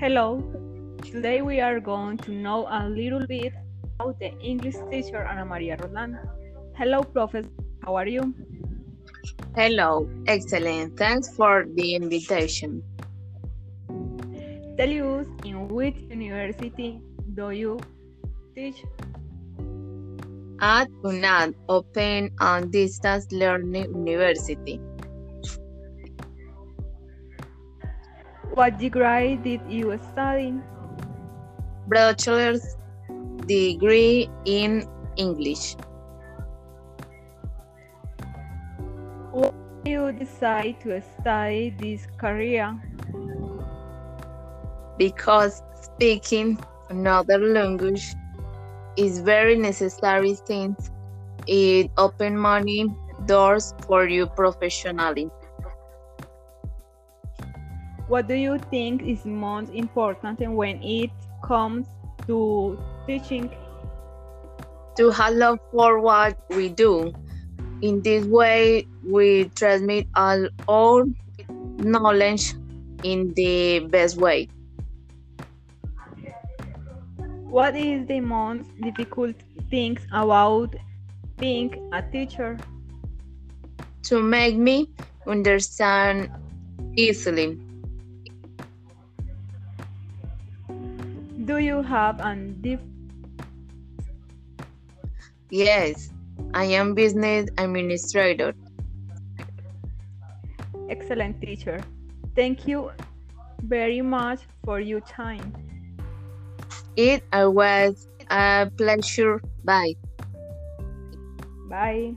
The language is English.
Hello. Today we are going to know a little bit about the English teacher Ana Maria Roland. Hello, Professor. How are you? Hello, excellent. Thanks for the invitation. Tell us in which university do you teach? At UNAD, Open and Distance Learning University. What degree did you study? Bachelor's degree in English. Why did you decide to study this career? Because speaking another language is very necessary since it opens many doors for you professionally. What do you think is most important when it comes to teaching? To have love for what we do. In this way, we transmit all our knowledge in the best way. What is the most difficult things about being a teacher? To make me understand easily. Do you have an dif- Yes, I am business administrator. excellent teacher? Thank you very much for your time. It was a pleasure. Bye. Bye.